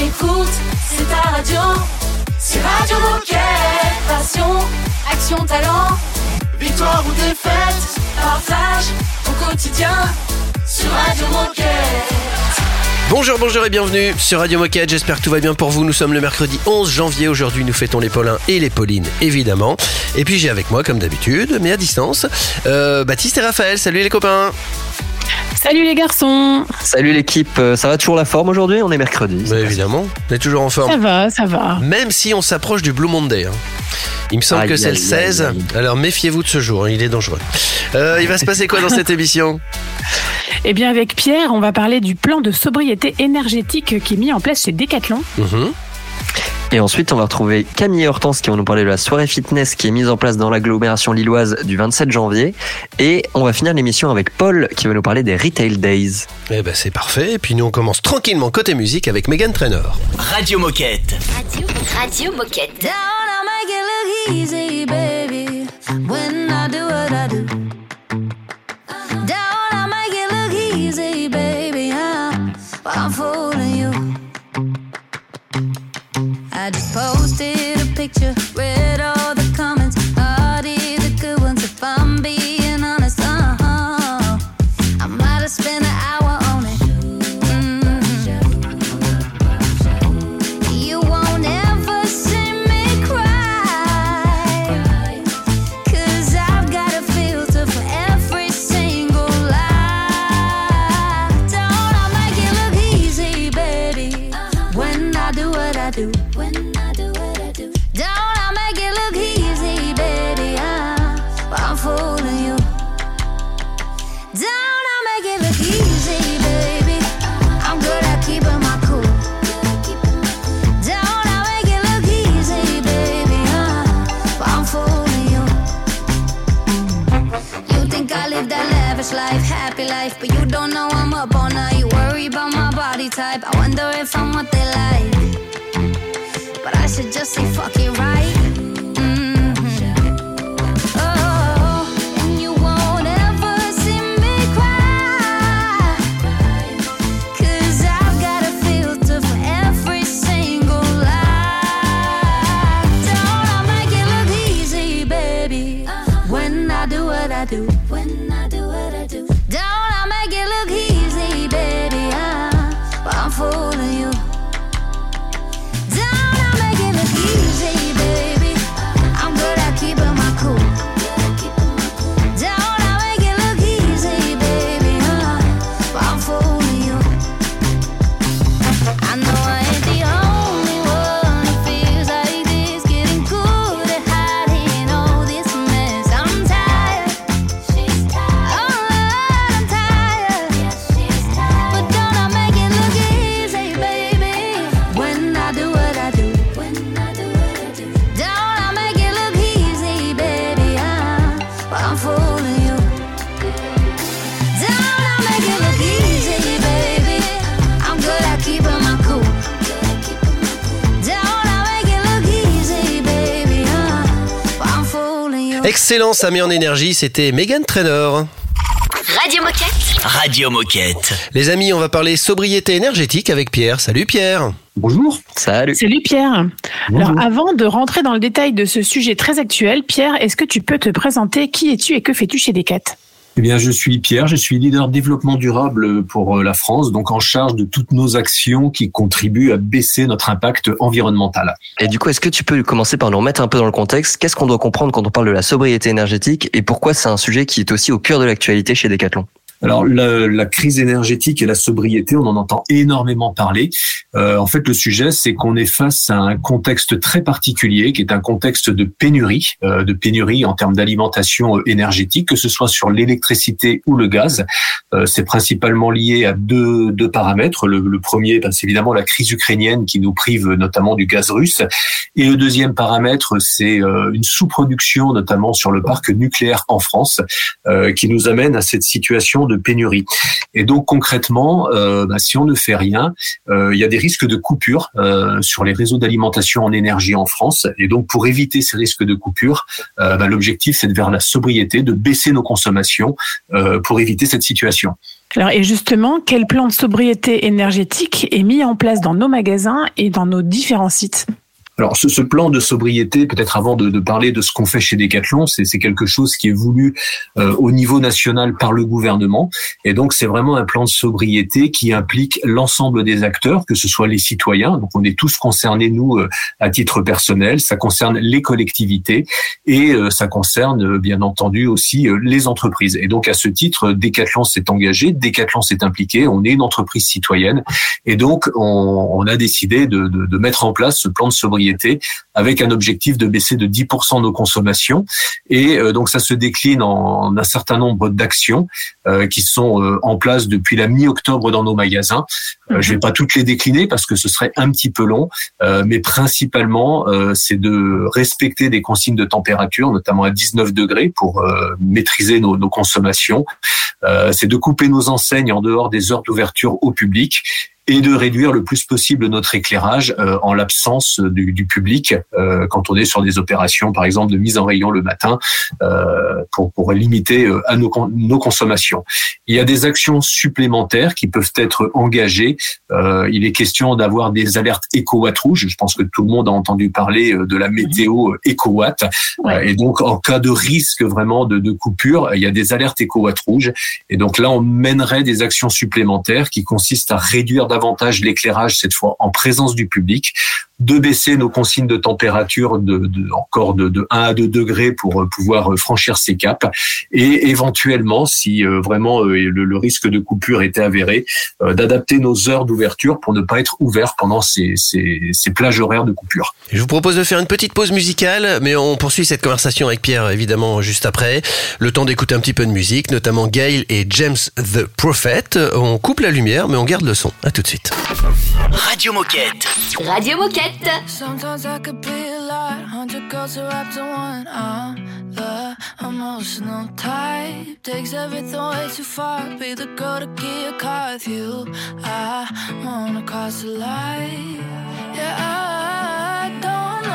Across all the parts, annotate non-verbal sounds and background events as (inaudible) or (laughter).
Écoute, c'est ta radio. Radio. Passion, action, talent. Victoire ou défaite, partage au quotidien sur Radio. Bonjour, bonjour et bienvenue sur Radio Moquette. J'espère que tout va bien pour vous. Nous sommes le mercredi 11 janvier. Aujourd'hui, nous fêtons les Paulins et les Paulines, évidemment. Et puis, j'ai avec moi, comme d'habitude, mais à distance, euh, Baptiste et Raphaël. Salut les copains. Salut les garçons Salut l'équipe, Euh, ça va toujours la forme aujourd'hui On est mercredi. Bah, évidemment, on est toujours en forme. Ça va, ça va. Même si on s'approche du Blue Monday. hein. Il me semble Aïe, que c'est le aïe, 16, aïe, aïe. alors méfiez-vous de ce jour, hein, il est dangereux. Euh, il va se passer quoi dans cette (laughs) émission? Eh bien avec Pierre, on va parler du plan de sobriété énergétique qui est mis en place chez Decathlon. Mhm. Et ensuite, on va retrouver Camille et Hortense qui vont nous parler de la soirée fitness qui est mise en place dans l'agglomération lilloise du 27 janvier. Et on va finir l'émission avec Paul qui va nous parler des Retail Days. Eh ben c'est parfait, et puis nous on commence tranquillement côté musique avec Megan Trainor. Radio Moquette. Radio, Radio Moquette. Down, I just posted a picture, read all happy life, but you don't know I'm up all night. Worry about my body type. I wonder if I'm what they like. But I should just say fuck it right. Excellent, ça met en énergie, c'était Megan Trainor. Radio Moquette. Radio Moquette. Les amis, on va parler sobriété énergétique avec Pierre. Salut Pierre Bonjour. Salut Salut Pierre Bonjour. Alors avant de rentrer dans le détail de ce sujet très actuel, Pierre, est-ce que tu peux te présenter Qui es-tu et que fais-tu chez Decat? Eh bien, je suis Pierre, je suis leader développement durable pour euh, la France, donc en charge de toutes nos actions qui contribuent à baisser notre impact environnemental. Et du coup, est-ce que tu peux commencer par nous remettre un peu dans le contexte? Qu'est-ce qu'on doit comprendre quand on parle de la sobriété énergétique et pourquoi c'est un sujet qui est aussi au cœur de l'actualité chez Decathlon? Alors, la, la crise énergétique et la sobriété, on en entend énormément parler. Euh, en fait, le sujet, c'est qu'on est face à un contexte très particulier, qui est un contexte de pénurie, euh, de pénurie en termes d'alimentation euh, énergétique, que ce soit sur l'électricité ou le gaz. Euh, c'est principalement lié à deux, deux paramètres. Le, le premier, ben, c'est évidemment la crise ukrainienne qui nous prive notamment du gaz russe. Et le deuxième paramètre, c'est euh, une sous-production, notamment sur le parc nucléaire en France, euh, qui nous amène à cette situation de pénurie. Et donc concrètement, euh, bah, si on ne fait rien, euh, il y a des risques de coupure euh, sur les réseaux d'alimentation en énergie en France. Et donc pour éviter ces risques de coupure, bah, l'objectif c'est de vers la sobriété, de baisser nos consommations pour éviter cette situation. Alors, et justement, quel plan de sobriété énergétique est mis en place dans nos magasins et dans nos différents sites? Alors ce, ce plan de sobriété, peut-être avant de, de parler de ce qu'on fait chez Decathlon, c'est quelque chose qui est voulu euh, au niveau national par le gouvernement. Et donc c'est vraiment un plan de sobriété qui implique l'ensemble des acteurs, que ce soit les citoyens. Donc on est tous concernés nous euh, à titre personnel. Ça concerne les collectivités et euh, ça concerne euh, bien entendu aussi euh, les entreprises. Et donc à ce titre, Decathlon s'est engagé, Decathlon s'est impliqué. On est une entreprise citoyenne et donc on, on a décidé de, de, de mettre en place ce plan de sobriété avec un objectif de baisser de 10% nos consommations. Et euh, donc ça se décline en, en un certain nombre d'actions euh, qui sont euh, en place depuis la mi-octobre dans nos magasins. Euh, Je vais pas toutes les décliner parce que ce serait un petit peu long, mais principalement c'est de respecter des consignes de température, notamment à 19 degrés pour maîtriser nos, nos consommations. C'est de couper nos enseignes en dehors des heures d'ouverture au public et de réduire le plus possible notre éclairage euh, en l'absence du, du public euh, quand on est sur des opérations, par exemple, de mise en rayon le matin euh, pour, pour limiter euh, à nos, nos consommations. Il y a des actions supplémentaires qui peuvent être engagées. Euh, il est question d'avoir des alertes éco-watt rouges. Je pense que tout le monde a entendu parler euh, de la météo éco-watt. Ouais. Et donc, en cas de risque vraiment de, de coupure, il y a des alertes éco-watt rouges. Et donc là, on mènerait des actions supplémentaires qui consistent à réduire davantage l'éclairage, cette fois en présence du public, de baisser nos consignes de température de, de- encore de, de 1 à 2 degrés pour euh, pouvoir euh, franchir ces caps, et éventuellement, si euh, vraiment le, le risque de coupure était avéré, d'adapter nos heures d'ouverture pour ne pas être ouvert pendant ces, ces, ces plages horaires de coupure. Je vous propose de faire une petite pause musicale, mais on poursuit cette conversation avec Pierre évidemment juste après. Le temps d'écouter un petit peu de musique, notamment Gail et James the Prophet. On coupe la lumière, mais on garde le son. À tout de suite. Radio Moquette. Radio Moquette. Sometimes I could be a lot, hundred girls are up to one. I'm the emotional type, takes everything way too far. Be the girl to get a car with you. I wanna cross the line. Yeah, I don't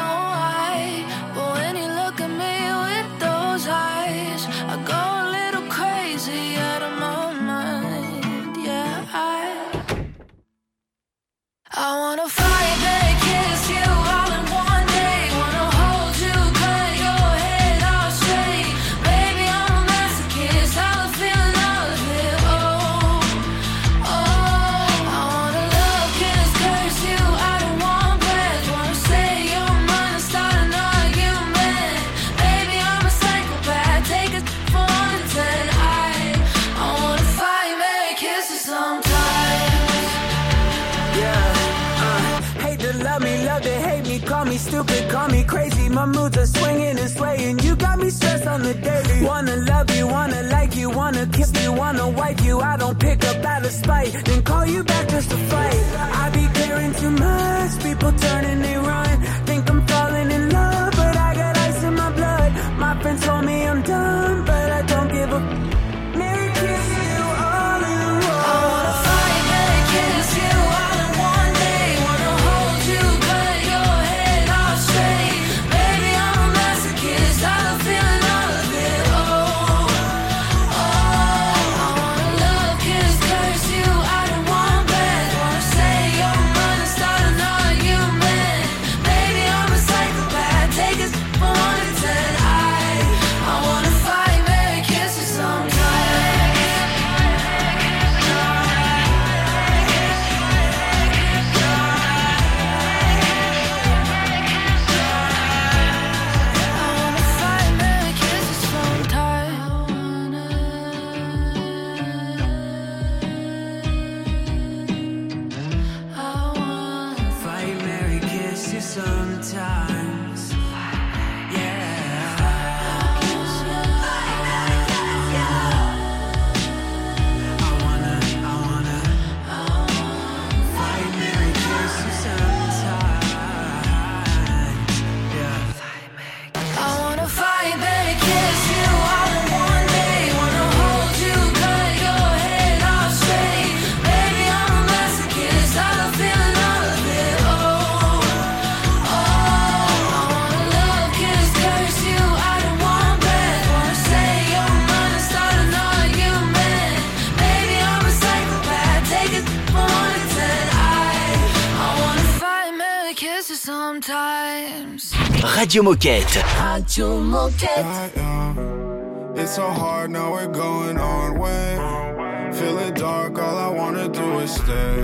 Radio Moquette. Radio Moquette. Uh-uh. It's so hard now we're going on way. Feeling dark, all I wanna do is stay.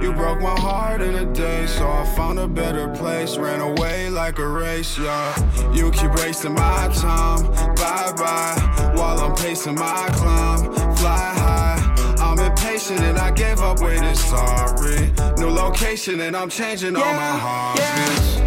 You broke my heart in a day, so I found a better place. Ran away like a race, yeah. You keep wasting my time, bye bye. While I'm pacing my climb, fly high. I'm impatient and I gave up waiting, sorry. New location and I'm changing all my heartbeats. I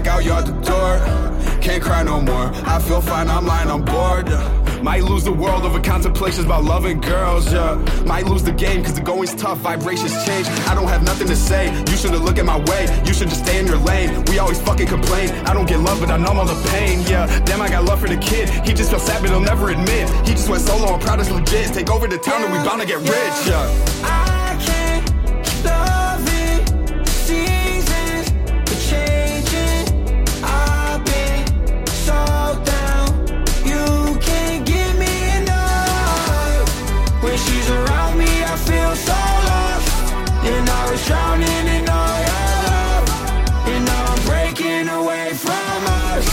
strike out, at the door. Can't cry no more. I feel fine, I'm lying, I'm bored. Might lose the world over contemplations about loving girls, yeah. Might lose the game cause the going's tough, vibrations change. I don't have nothing to say. You shouldn't look at my way. You should just stay in your lane. We always fucking complain. I don't get love, but I numb all the pain, yeah. Damn, I got love for the kid. He just felt sad, but he'll never admit. He just went solo, I'm proud as legit. Take over the town and we bound to get rich, yeah. Drowning in all your love. And now I'm breaking away from us.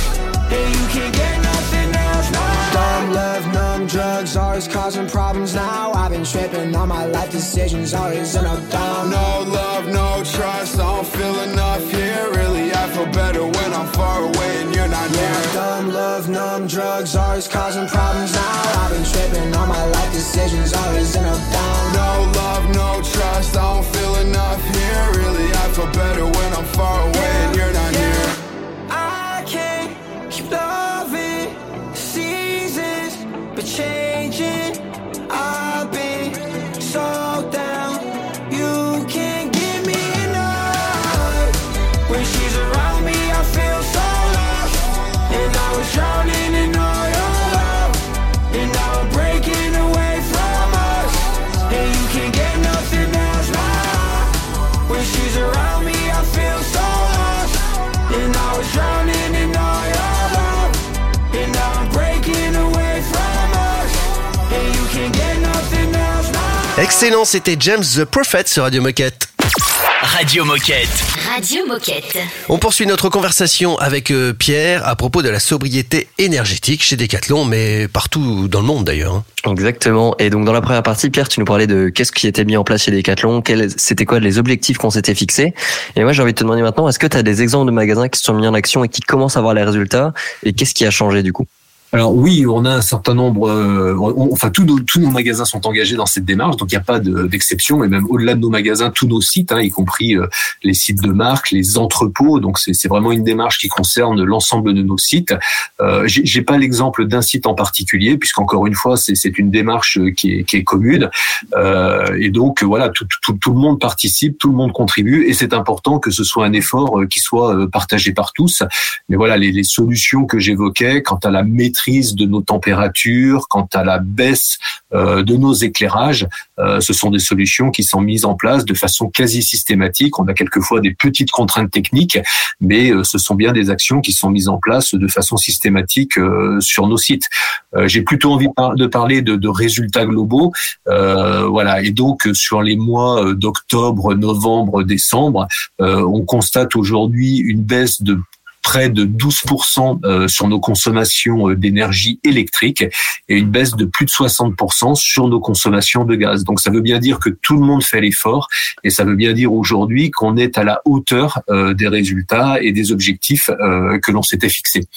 And you can't get nothing else now. Dumb love, numb drugs, always causing problems now. I've been tripping on my life decisions, always in a dumb. No love, no trust, I don't feel enough here. Really, I feel better when I'm far away numb drugs, always causing problems now. I've been tripping on my life decisions, always in a dumb. No love, no trust, I don't feel enough here. Really, I feel better when I'm far away and you're not near. Excellent, c'était James the Prophet sur Radio Moquette. Radio Moquette. Radio Moquette. On poursuit notre conversation avec euh, Pierre à propos de la sobriété énergétique chez Decathlon, mais partout dans le monde d'ailleurs. hein. Exactement. Et donc dans la première partie, Pierre, tu nous parlais de qu'est-ce qui était mis en place chez Decathlon, quels- c'était quoi les objectifs qu'on s'était fixés. Et moi, j'ai envie de te demander maintenant, est-ce que tu as des exemples de magasins qui se sont mis en action et qui commencent à voir les résultats Et qu'est-ce qui a changé du coup? Alors oui, on a un certain nombre, euh, enfin tous nos, tous nos magasins sont engagés dans cette démarche, donc il n'y a pas de- d'exception, et même au-delà de nos magasins, tous nos sites, hein, y compris euh, les sites de marque, les entrepôts, donc c'est vraiment une démarche qui concerne l'ensemble de nos sites. Euh, J'ai pas l'exemple d'un site en particulier, puisqu'encore une fois, c'est une démarche euh, qui est, qui est commune, Euh, et donc voilà, tout, tout, tout le monde participe, tout le monde contribue, et c'est important que ce soit un effort euh, qui soit euh, partagé par tous. Mais voilà, les, les solutions que j'évoquais quant à la maîtrise de nos températures, quant à la baisse euh, de nos éclairages, euh, ce sont des solutions qui sont mises en place de façon quasi systématique. On a quelquefois des petites contraintes techniques, mais euh, ce sont bien des actions qui sont mises en place de façon systématique sur nos sites. J'ai plutôt envie de par- de parler de, résultats globaux. Voilà, et donc sur les mois d'octobre, novembre, décembre, on constate aujourd'hui une baisse de près de 12% euh, sur nos consommations euh, d'énergie électrique et une baisse de plus de 60% sur nos consommations de gaz. Donc ça veut bien dire que tout le monde fait l'effort et ça veut bien dire aujourd'hui qu'on est à la hauteur euh, des résultats et des objectifs que l'on s'était fixés.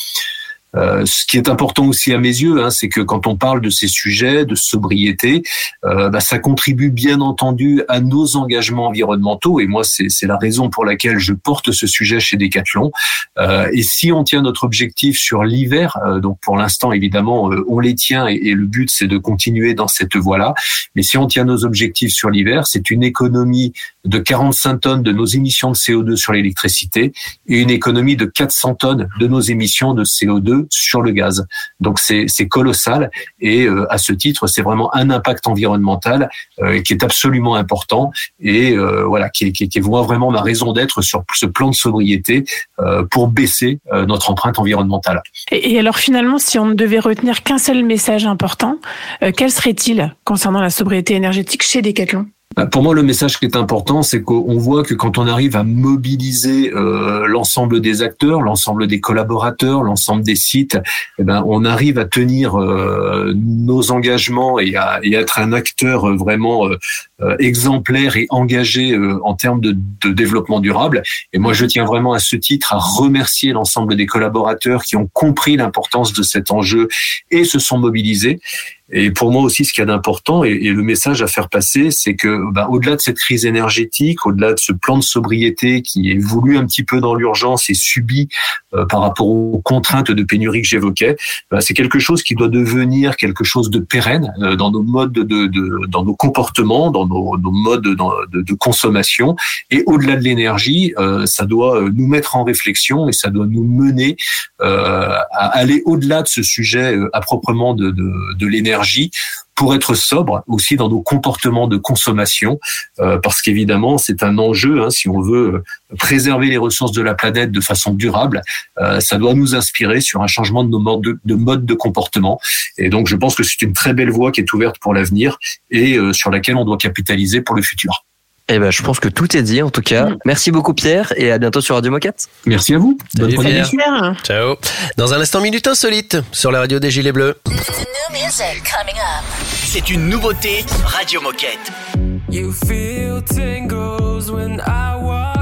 Euh, ce qui est important aussi à mes yeux, hein, c'est que quand on parle de ces sujets de sobriété, euh, bah, ça contribue bien entendu à nos engagements environnementaux. Et moi, c'est la raison pour laquelle je porte ce sujet chez Decathlon. Euh, et si on tient notre objectif sur l'hiver, euh, donc pour l'instant évidemment euh, on les tient et, et le but c'est de continuer dans cette voie-là. Mais si on tient nos objectifs sur l'hiver, c'est une économie de 45 tonnes de nos émissions de CO2 sur l'électricité et une économie de 400 tonnes de nos émissions de CO2 sur le gaz. Donc c'est colossal et euh, à ce titre, c'est vraiment un impact environnemental euh, qui est absolument important et euh, voilà qui est, vraiment ma raison d'être sur ce plan de sobriété pour baisser notre empreinte environnementale. Et, et alors finalement, si on ne devait retenir qu'un seul message important, quel serait-il concernant la sobriété énergétique chez Decathlon? Bah, Pour moi, le message qui est important, c'est qu'on voit que quand on arrive à mobiliser euh, l'ensemble des acteurs, l'ensemble des collaborateurs, l'ensemble des sites, eh ben, on arrive à tenir euh, nos engagements et à, être un acteur euh, vraiment exemplaire et engagé en termes de, de développement durable. Et moi, je tiens vraiment à ce titre à remercier l'ensemble des collaborateurs qui ont compris l'importance de cet enjeu et se sont mobilisés. Et pour moi aussi, ce qu'il y a d'important et, le message à faire passer, c'est que ben, au-delà de cette crise énergétique, au-delà de ce plan de sobriété qui est voulu un petit peu dans l'urgence et subi euh, par rapport aux contraintes de pénurie que j'évoquais, ben, c'est quelque chose qui doit devenir quelque chose de pérenne euh, dans nos modes de, de, dans nos comportements, dans nos, modes de, de, consommation. Et au-delà de l'énergie, euh, ça doit nous mettre en réflexion et ça doit nous mener à aller au-delà de ce sujet à proprement de, de, pour être sobre aussi dans nos comportements de consommation, euh, parce qu'évidemment c'est un enjeu. Hein, si on veut préserver les ressources de la planète de façon durable, euh, ça doit nous inspirer sur un changement de nos modes de, de, mode de comportement. Et donc je pense que c'est une très belle voie qui est ouverte pour l'avenir et euh, sur laquelle on doit capitaliser pour le futur. Eh ben, je pense que tout est dit en tout cas. Merci beaucoup Pierre et à bientôt sur Radio Moquette. Merci à vous. Bonne Salut, Pierre. Ciao. Dans un instant, minute insolite sur la radio des Gilets Bleus. C'est une nouveauté Radio Moquette. You feel tingles when I walk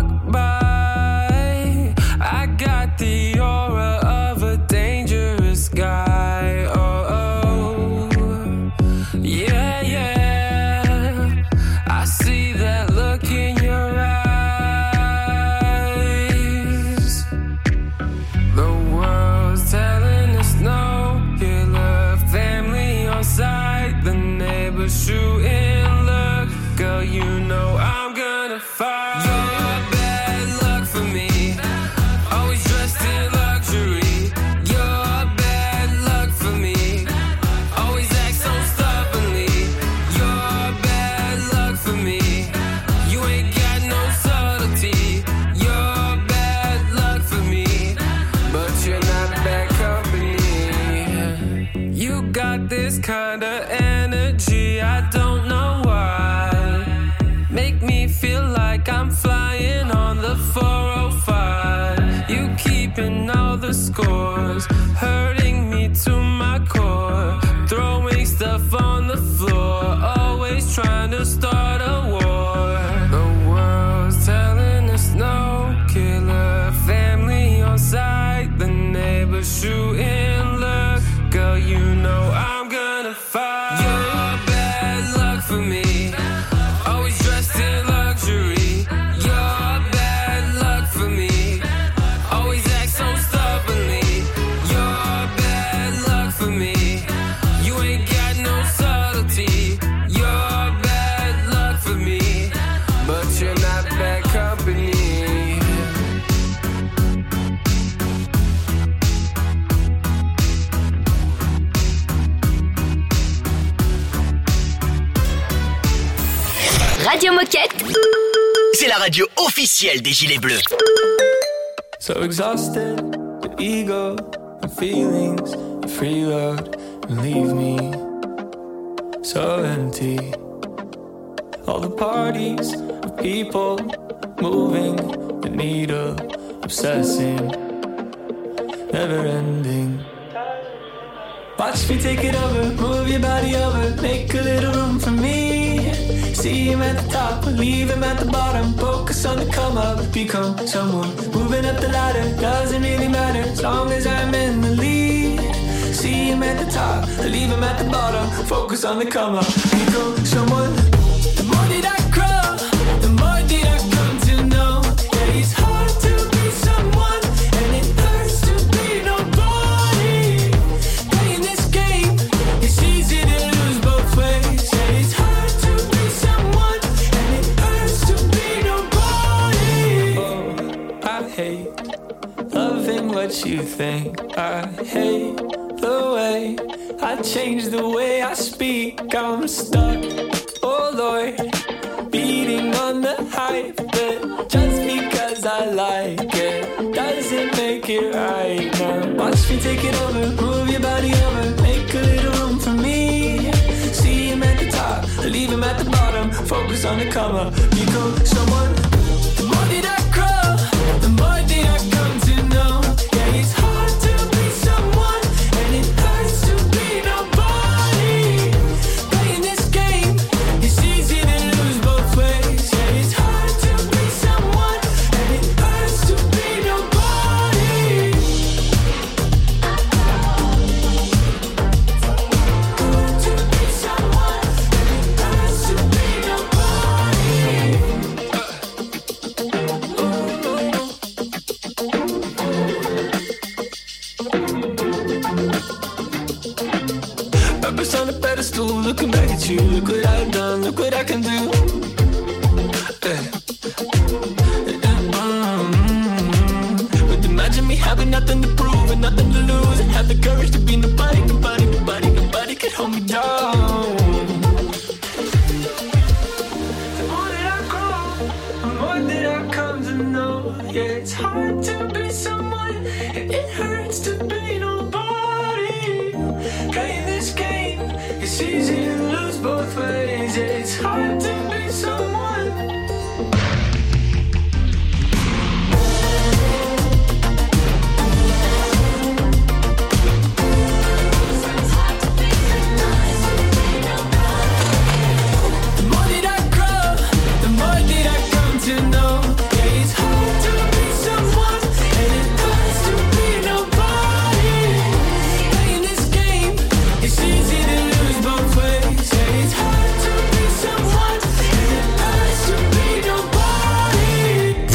radio officielle des Gilets Bleus. So exhausted, the ego, the feelings, the freeload, leave me so empty. All the parties of people moving the needle, obsessing, never ending. Watch me take it over, move your body over, make a little room for me. See him at the top, leave him at the bottom. Focus on the come up, become someone. Moving up the ladder, doesn't really matter as long as I'm in the lead. See him at the top, leave him at the bottom. Focus on the come up, become someone. The more that I grow, what you think. I hate the way I change the way I speak. I'm stuck, oh Lord, beating on the hype. But just because I like it doesn't make it right now. Watch me take it over, move your body over, make a little room for me. See him at the top, leave him at the bottom. Focus on the come become someone. The more that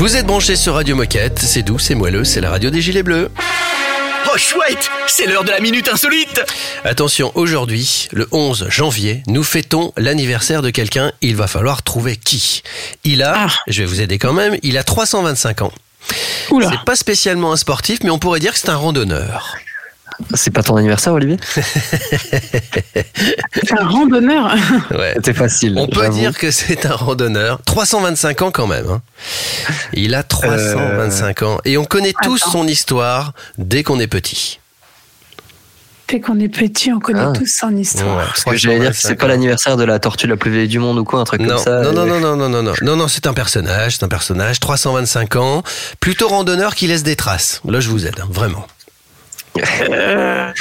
Vous êtes branchés sur Radio Moquette, c'est doux, c'est moelleux, c'est la radio des Gilets Bleus. Oh chouette, c'est l'heure de la minute insolite. Attention, aujourd'hui, le 11 janvier, nous fêtons l'anniversaire de quelqu'un. Il va falloir trouver qui. Il a, Ah. je vais vous aider quand même, il a 325 ans. C'est pas spécialement un sportif, mais on pourrait dire que c'est un randonneur. C'est pas ton anniversaire, Olivier C'est un randonneur. (laughs) Ouais. C'était facile. On peut dire que c'est un randonneur. 325 ans quand même. hein. Il a 325 ans. Et on connaît tous Attends. son histoire dès qu'on est petit. Dès qu'on est petit, on connaît Ah. tous son histoire. Ouais, Parce que j'allais dire que c'est 325 pas l'anniversaire de la tortue la plus vieille du monde ou quoi, un truc Non, comme ça. non, non, non, non, non, non, non, non, non, c'est un personnage, c'est un personnage, 325 ans, plutôt randonneur qui laisse des traces. Là, je vous aide, hein, vraiment. Euh,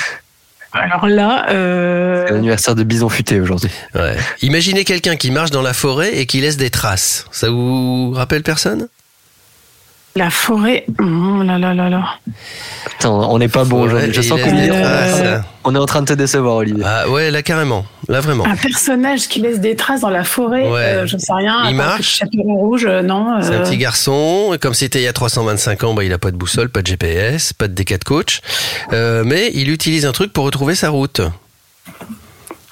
alors là, C'est euh, l'anniversaire de Bison Futé aujourd'hui. Ouais. Imaginez quelqu'un qui marche dans la forêt et qui laisse des traces. Ça vous rappelle personne? La forêt. Oh là là là là. Putain, on n'est pas bon aujourd'hui. Je sens qu'on est, Euh, traces. on est en train de te décevoir, Olivier. Ah ouais, là carrément, là vraiment. Un personnage qui laisse des traces dans la forêt, Ouais. euh, je sais rien. Il Attends, marche. Chaperon rouge, euh, non. C'est un euh, petit garçon, comme c'était il y a 325 ans, bah, il a pas de boussole, pas de GPS, pas de D4 coach, Euh, mais il utilise un truc pour retrouver sa route.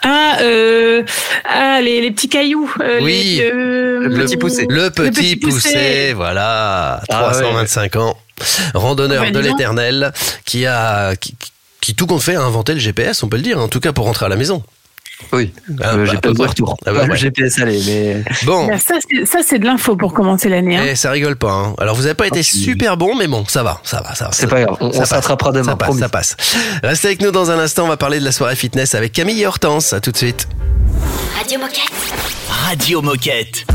Ah, euh, ah les, les petits cailloux. euh, Oui. les, euh, Le petit poussé. Le petit, petit poussé. poussé. voilà, Ah 325 ans, randonneur Bah, de l'éternel, qui a, qui, qui, tout compte fait a inventé le GPS, on peut le dire, en tout cas pour rentrer à la maison. Oui, Ah, Euh, bah, pas peu de près. retour. Ah bah, le. GPS allé, mais (laughs) Bon, Bah, ça, c'est- de l'info pour commencer l'année. Hein. eh, ça rigole pas. hein. Alors vous avez pas été Ah, super bon, mais bon, ça va, ça va, ça va. c'est pas grave. On, s'attrapera demain, Ça passe, ça passe. Restez avec nous dans un instant, on va parler de la soirée fitness avec Camille et Hortense. À tout de suite. Radio Moquette. Radio Moquette.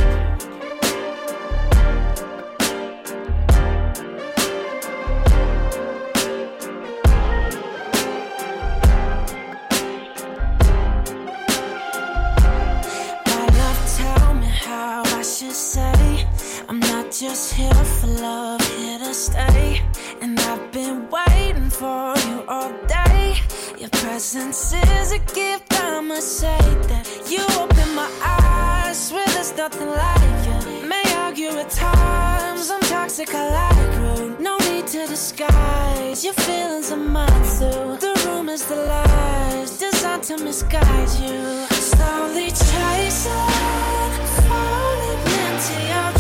Presence is a gift, I must say that you open my eyes. Swear there's nothing like you. May argue at times, I'm toxic, I like rude. No need to disguise your feelings are mine too. The rumors, the lies, designed to misguide you. Slowly chasing, falling into your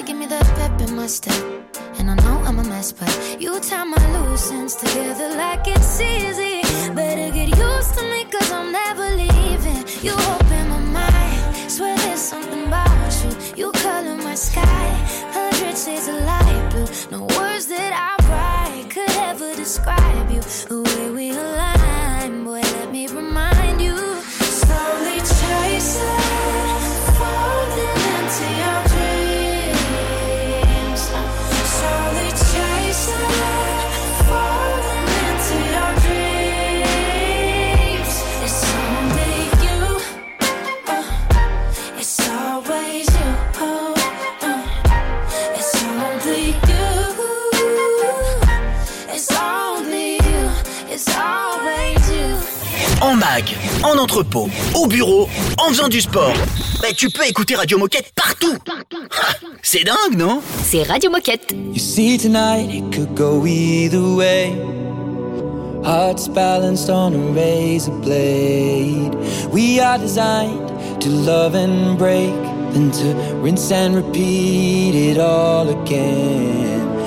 you give me the pep in my step. And I know I'm a mess, but you tie my loose ends together like it's easy. Better get used to me, cause I'm never leaving. You open my mind, swear there's something about you. You color my sky, hundred shades of light blue. No words that I write could ever describe you. The way we align, mag, en entrepôt, au bureau, en faisant du sport. Bah, tu peux écouter Radio Moquette partout. (laughs) C'est dingue, non? C'est Radio Moquette. You see, tonight it could go either way. Hearts balanced on a razor blade. We are designed to love and break, then to rinse and repeat it all again.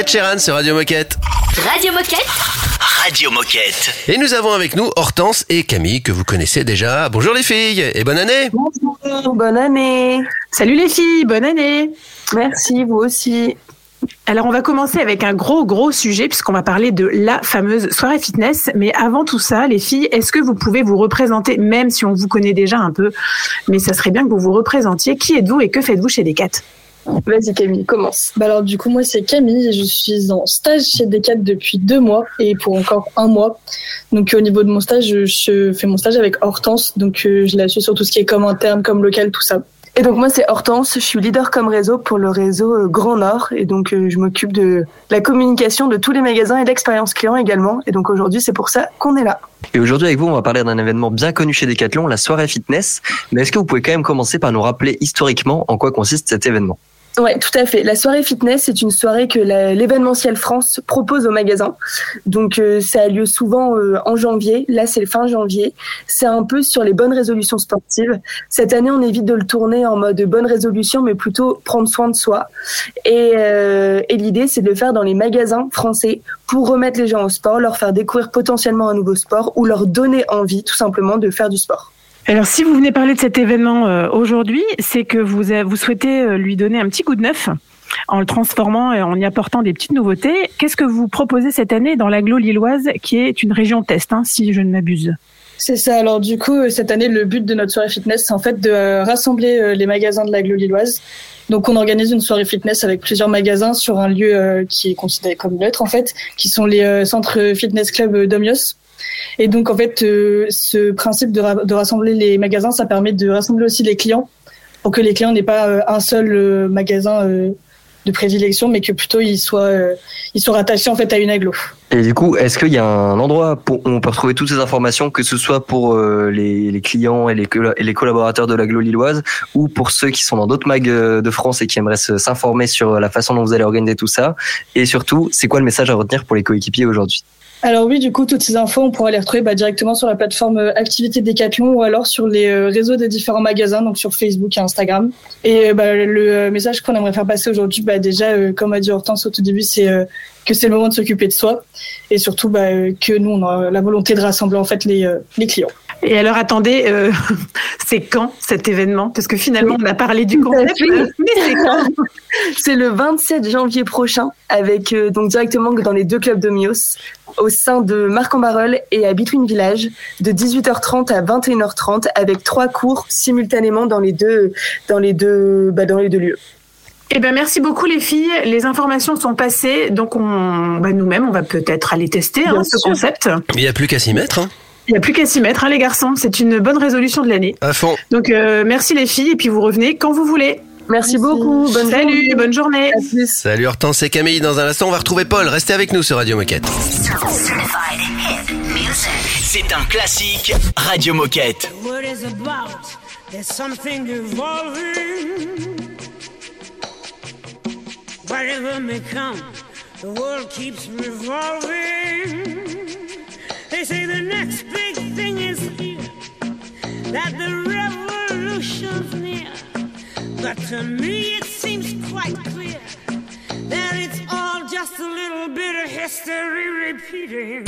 Ed Sheeran sur Radio Moquette. Radio Moquette. Radio Moquette. Et nous avons avec nous Hortense et Camille que vous connaissez déjà. Bonjour les filles et bonne année. Bonjour, bonne année. Salut les filles, bonne année. Merci, vous aussi. Alors on va commencer avec un gros gros sujet puisqu'on va parler de la fameuse soirée fitness. Mais avant tout ça, les filles, est-ce que vous pouvez vous représenter, même si on vous connaît déjà un peu, mais ça serait bien que vous vous représentiez. Qui êtes-vous et que faites-vous chez Decat? Vas-y Camille, commence. Bah alors du coup moi c'est Camille je suis en stage chez Decat depuis deux mois et pour encore un mois. Donc au niveau de mon stage, je, je fais mon stage avec Hortense, donc euh, je la suis sur tout ce qui est comme interne, comme local, tout ça. Et donc moi c'est Hortense, je suis leader comme réseau pour le réseau euh, Grand Nord et donc euh, je m'occupe de la communication de tous les magasins et de l'expérience client également. Et donc aujourd'hui c'est pour ça qu'on est là. Et aujourd'hui avec vous, on va parler d'un événement bien connu chez Decathlon, la soirée fitness. Mais est-ce que vous pouvez quand même commencer par nous rappeler historiquement en quoi consiste cet événement? Ouais, tout à fait. La soirée fitness, c'est une soirée que l'événementiel France propose aux magasins. Donc, euh, ça a lieu souvent euh, en janvier. Là, c'est le fin janvier. C'est un peu sur les bonnes résolutions sportives. Cette année, on évite de le tourner en mode bonne résolution, mais plutôt prendre soin de soi. Et, euh, et l'idée, c'est de le faire dans les magasins français pour remettre les gens au sport, leur faire découvrir potentiellement un nouveau sport ou leur donner envie, tout simplement, de faire du sport. Alors, si vous venez parler de cet événement euh, aujourd'hui, c'est que vous, vous souhaitez euh, lui donner un petit coup de neuf en le transformant et en y apportant des petites nouveautés. Qu'est-ce que vous proposez cette année dans l'agglo lilloise, qui est une région test, hein, si je ne m'abuse? C'est ça. Alors du coup, euh, cette année, le but de notre soirée fitness, c'est en fait de rassembler les magasins de l'agglo lilloise. Donc on organise une soirée fitness avec plusieurs magasins sur un lieu qui est considéré comme neutre en fait, qui sont les centres fitness club d'Omios. Et donc en fait, euh, ce principe de, ra- de rassembler les magasins, ça permet de rassembler aussi les clients pour que les clients n'aient pas euh, un seul euh, magasin de prédilection, mais que plutôt ils soient ils rattachés en fait à une agglo. Et du coup, est-ce qu'il y a un endroit où on peut retrouver toutes ces informations, que ce soit pour les, clients et les, et les collaborateurs de l'agglo lilloise, ou pour ceux qui sont dans d'autres mags de France et qui aimeraient s'informer sur la façon dont vous allez organiser tout ça? Et surtout, c'est quoi le message à retenir pour les coéquipiers aujourd'hui? Alors oui, du coup, toutes ces infos, on pourra les retrouver bah, directement sur la plateforme euh, Activité Décathlon ou alors sur les euh, réseaux des différents magasins, donc sur Facebook et Instagram. Et euh, bah, le message qu'on aimerait faire passer aujourd'hui, bah, déjà, comme a dit Hortense au tout début, c'est que c'est le moment de s'occuper de soi et surtout bah, que nous, on a la volonté de rassembler en fait les clients. Et alors, attendez, euh, (laughs) c'est quand cet événement? Parce que finalement, on a parlé du concept, Oui. mais c'est quand? (laughs) C'est le 27 janvier prochain, avec euh, donc directement dans les deux clubs de Mios, au sein de Marc-en-Barœul et à Between Village, de 18h30 à 21h30, avec trois cours simultanément dans les deux, dans les deux, bah, dans les deux lieux. Eh ben merci beaucoup les filles. Les informations sont passées, donc on, bah, nous-mêmes, on va peut-être aller tester hein, ce sûr. concept. Il n'y a plus qu'à s'y mettre. hein. Il n'y a plus qu'à s'y mettre, hein, les garçons. C'est une bonne résolution de l'année. À fond. Donc euh, merci les filles, et puis vous revenez quand vous voulez. Merci, beaucoup. Bonne Salut, journée. bonne journée. À plus. Salut Hortense et Camille. Dans un instant, on va retrouver Paul. Restez avec nous sur Radio Moquette. C'est un classique Radio Moquette. Whatever may come, the world keeps revolving. They say the next big thing is here, that the revolution's near. But to me it seems quite clear that it's all just a little bit of history repeating.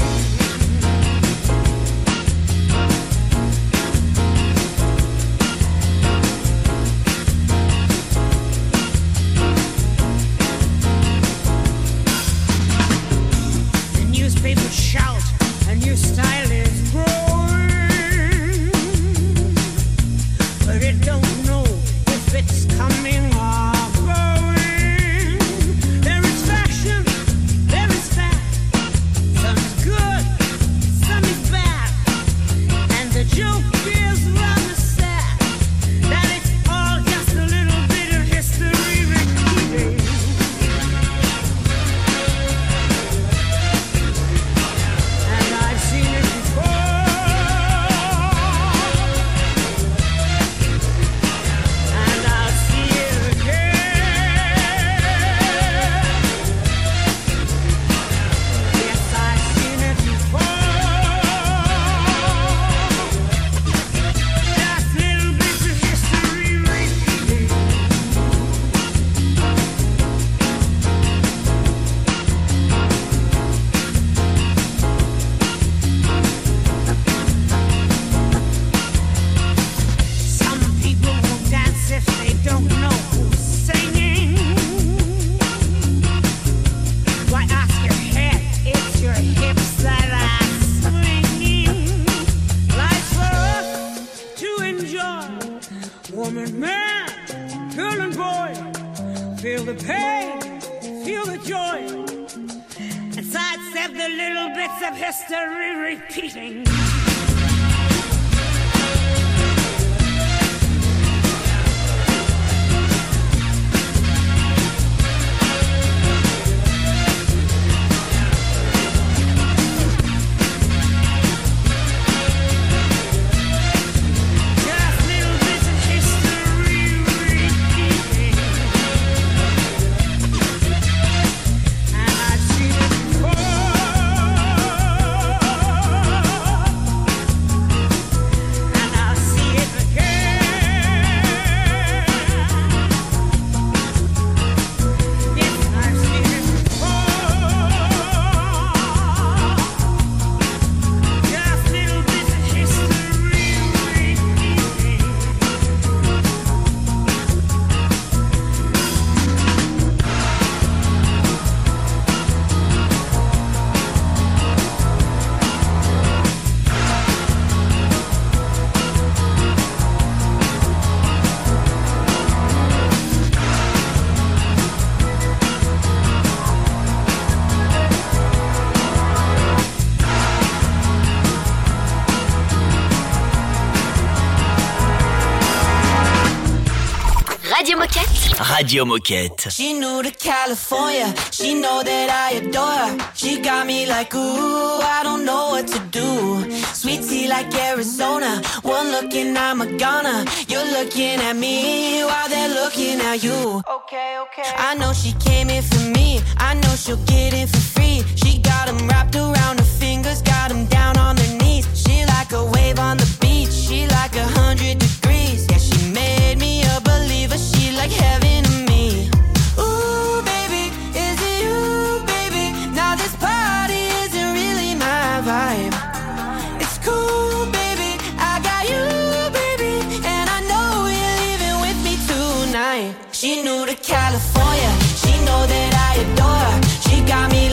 Radio Moquette. She knew the California, she know that I adore her. She got me like, ooh, I don't know what to do. Sweet tea like Arizona, one looking, I'm a goner. You're looking at me while they're looking at you. Okay, okay. I know she came in for me, I know she'll get it for free. She got them wrapped around her fingers, got them down on their knees. She like a wave on the beach, she like a hundred degrees. Yeah, she made me a believer, she like heaven. California. She know that I adore her. She got me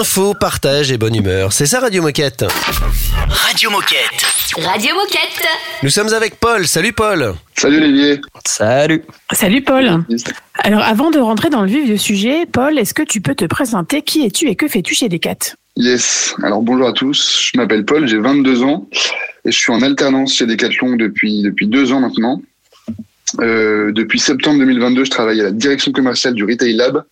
Info, partage et bonne humeur. C'est ça Radio Moquette. Radio Moquette. Radio Moquette. Nous sommes avec Paul. Salut Paul. Salut Olivier. Salut. Salut Paul. Alors avant de rentrer dans le vif du sujet, Paul, est-ce que tu peux te présenter Qui es-tu et que fais-tu chez Decat Yes. Alors bonjour à tous. Je m'appelle Paul, j'ai 22 ans et je suis en alternance chez Decathlon depuis depuis deux ans maintenant. Euh, depuis septembre 2022, je travaille à la direction commerciale du Retail Lab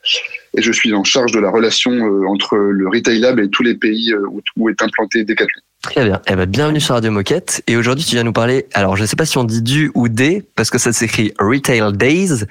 et je suis en charge de la relation euh, entre le Retail Lab et tous les pays euh, où, est implanté Decathlon. Très bien. Eh bien. Bienvenue sur Radio Moquette. Et aujourd'hui, tu viens nous parler, alors je ne sais pas si on dit du ou des, parce que ça s'écrit Retail Days.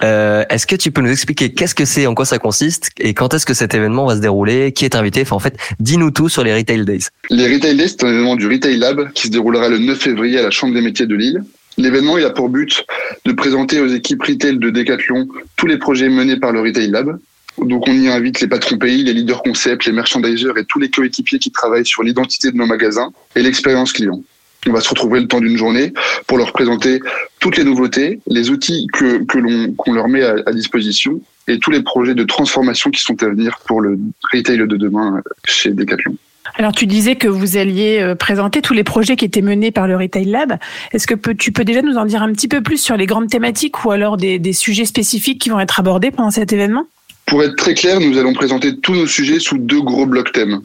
est-ce que tu peux nous expliquer qu'est-ce que c'est, en quoi ça consiste et quand est-ce que cet événement va se dérouler, qui est invité? Enfin, en fait, dis-nous tout sur les Retail Days. Les Retail Days, c'est un événement du Retail Lab qui se déroulera le 9 février à la Chambre des métiers de Lille. L'événement, a pour but de présenter aux équipes retail de Decathlon tous les projets menés par le Retail Lab. Donc, on y invite les patrons pays, les leaders concepts, les merchandisers et tous les coéquipiers qui travaillent sur l'identité de nos magasins et l'expérience client. On va se retrouver le temps d'une journée pour leur présenter toutes les nouveautés, les outils que, l'on qu'on leur met à disposition et tous les projets de transformation qui sont à venir pour le retail de demain chez Decathlon. Alors tu disais que vous alliez euh, présenter tous les projets qui étaient menés par le Retail Lab. Est-ce que tu peux déjà nous en dire un petit peu plus sur les grandes thématiques ou alors des, sujets spécifiques qui vont être abordés pendant cet événement? Pour être très clair, nous allons présenter tous nos sujets sous deux gros blocs thèmes.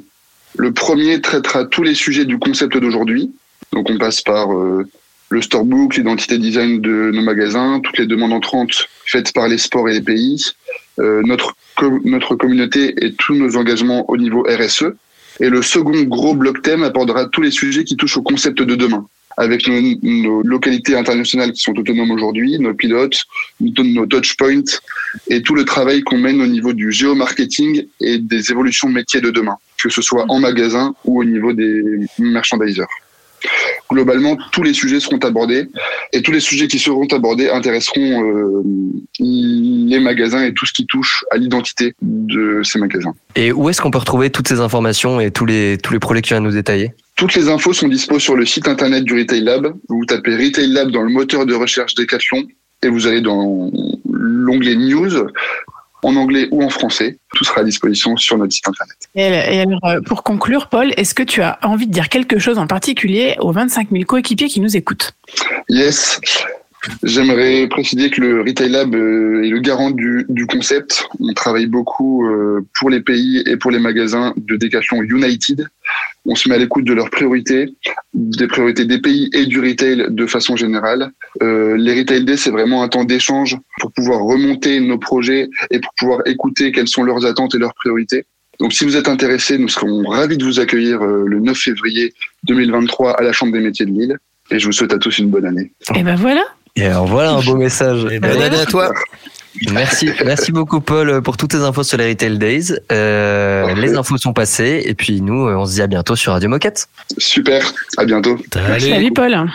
Le premier traitera tous les sujets du concept d'aujourd'hui. Donc on passe par euh, le storebook, l'identité design de nos magasins, toutes les demandes entrantes faites par les sports et les pays, euh, notre communauté et tous nos engagements au niveau RSE. Et le second gros bloc thème abordera tous les sujets qui touchent au concept de demain avec nos, localités internationales qui sont autonomes aujourd'hui, nos pilotes, nos nos touchpoints et tout le travail qu'on mène au niveau du géomarketing et des évolutions métiers de demain, que ce soit en magasin ou au niveau des merchandisers. Globalement, tous les sujets seront abordés et tous les sujets qui seront abordés intéresseront euh, les magasins et tout ce qui touche à l'identité de ces magasins. Et où est-ce qu'on peut retrouver toutes ces informations et tous les, tous les projets que tu viens de nous détailler? Toutes les infos sont dispo sur le site internet du Retail Lab. Vous tapez Retail Lab dans le moteur de recherche Decathlon et vous allez dans l'onglet News en anglais ou en français. Tout sera à disposition sur notre site internet. et, alors, euh, pour conclure, Paul, est-ce que tu as envie de dire quelque chose en particulier aux 25 000 coéquipiers qui nous écoutent? Yes. J'aimerais préciser que le Retail Lab euh, est le garant du, du concept. On travaille beaucoup euh, pour les pays et pour les magasins de Decathlon United. On se met à l'écoute de leurs priorités, des priorités des pays et du retail de façon générale. Euh, les Retail Days, c'est vraiment un temps d'échange pour pouvoir remonter nos projets et pour pouvoir écouter quelles sont leurs attentes et leurs priorités. Donc, si vous êtes intéressé, nous serons ravis de vous accueillir euh, le 9 février 2023 à la Chambre des métiers de Lille. Et je vous souhaite à tous une bonne année. Et ben voilà. Et alors voilà un beau message. bonne année à toi. Merci, merci beaucoup Paul pour toutes tes infos sur les Retail Days. Euh, les infos sont passées et puis nous, euh, on se dit à bientôt sur Radio Moquette. Super, à bientôt. Salut Paul.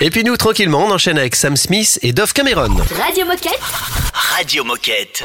Et puis nous, tranquillement, on enchaîne avec Sam Smith et Dove Cameron. Radio Moquette. Radio Moquette.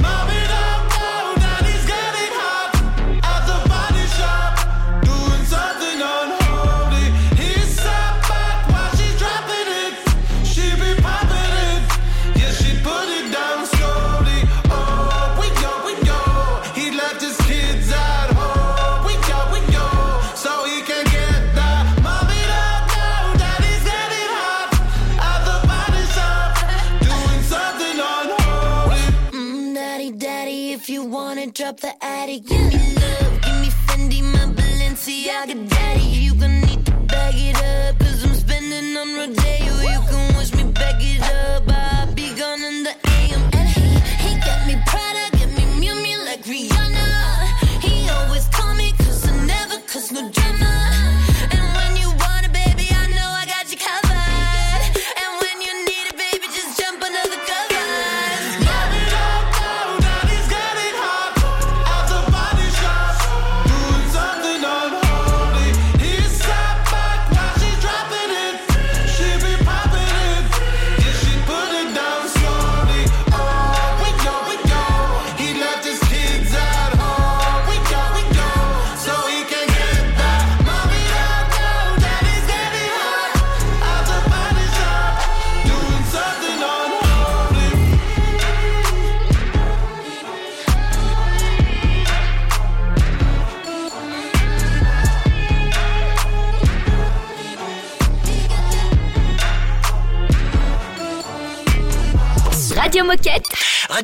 Wanna the attic, give me love, give me Fendi, my Balenciaga, daddy. You gonna need to bag it up, cause I'm spending on Rodeo.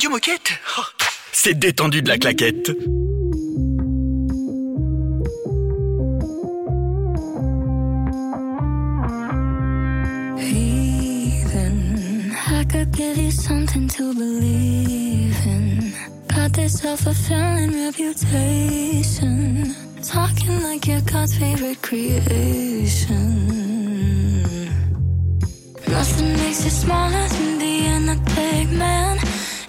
Oh, C'est détendu de la claquette. Give you reputation. Talking like you're God's favorite creation. Nothing makes you smaller athletic man.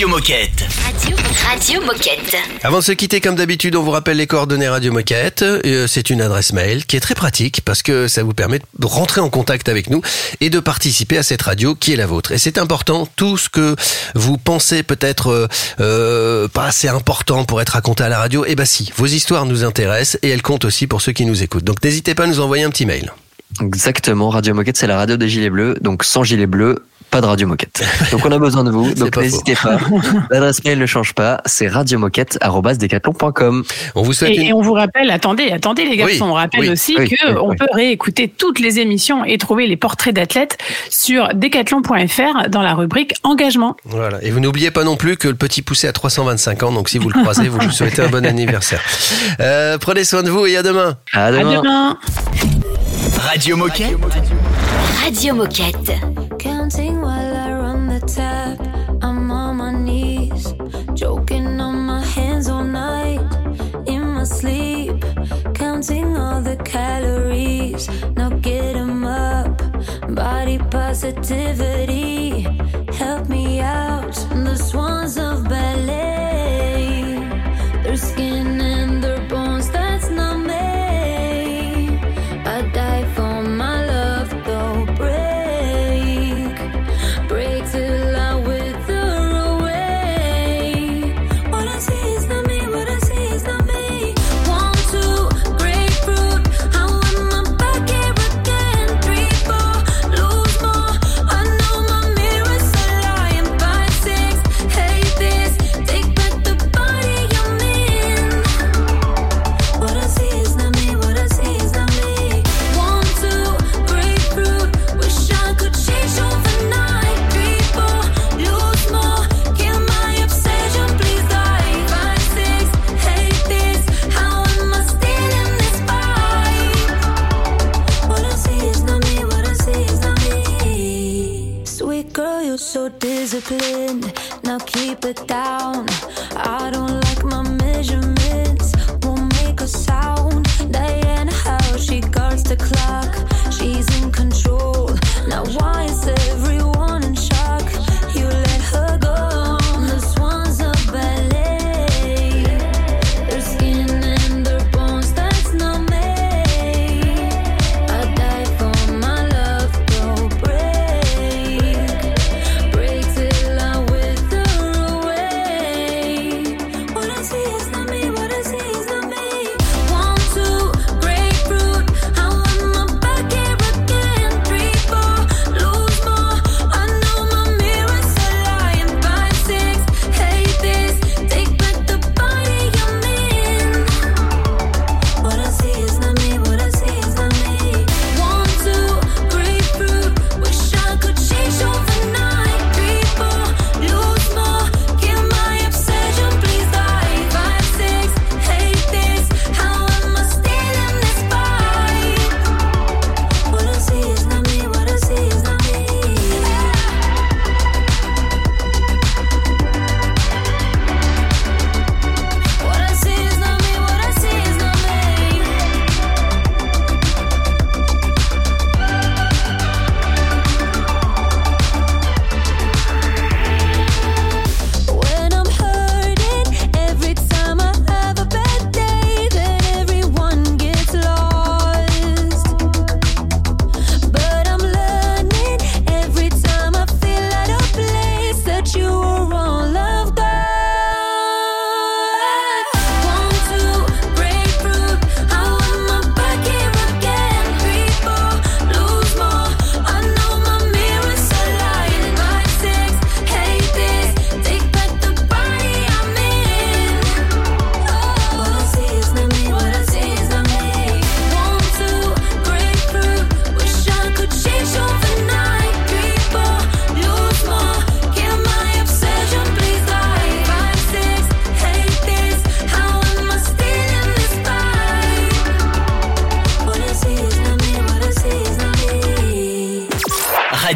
Radio Moquette. Radio, Radio Moquette. Avant de se quitter, comme d'habitude, on vous rappelle les coordonnées Radio Moquette. Euh, C'est une adresse mail qui est très pratique parce que ça vous permet de rentrer en contact avec nous et de participer à cette radio qui est la vôtre. Et c'est important, tout ce que vous pensez peut-être euh, euh, pas assez important pour être raconté à la radio, eh ben si, vos histoires nous intéressent et elles comptent aussi pour ceux qui nous écoutent. Donc n'hésitez pas à nous envoyer un petit mail. Exactement, Radio Moquette, c'est la radio des Gilets Bleus. Donc sans Gilets Bleus, pas de Radio Moquette. Donc on a besoin de vous. (laughs) Donc n'hésitez pas. (laughs) L'adresse mail ne change pas. C'est radiomoquette.com. On vous Et, et on vous rappelle, attendez, attendez les garçons, Oui, on rappelle oui, aussi oui, que oui, on oui. peut réécouter toutes les émissions et trouver les portraits d'athlètes sur decathlon.fr dans la rubrique engagement. Voilà. Et vous n'oubliez pas non plus que le petit poussé a 325 ans, donc si vous le croisez, vous lui souhaitez un bon (laughs) anniversaire. Euh, prenez soin de vous et à demain. À À demain. Radio Moquette. Radio Moquette. Positivity. Help me out. The swans of ballet.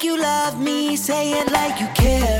Like you love me, say it like you care.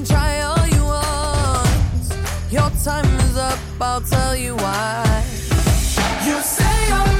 Can try all you want. Your time is up. I'll tell you why. You say you're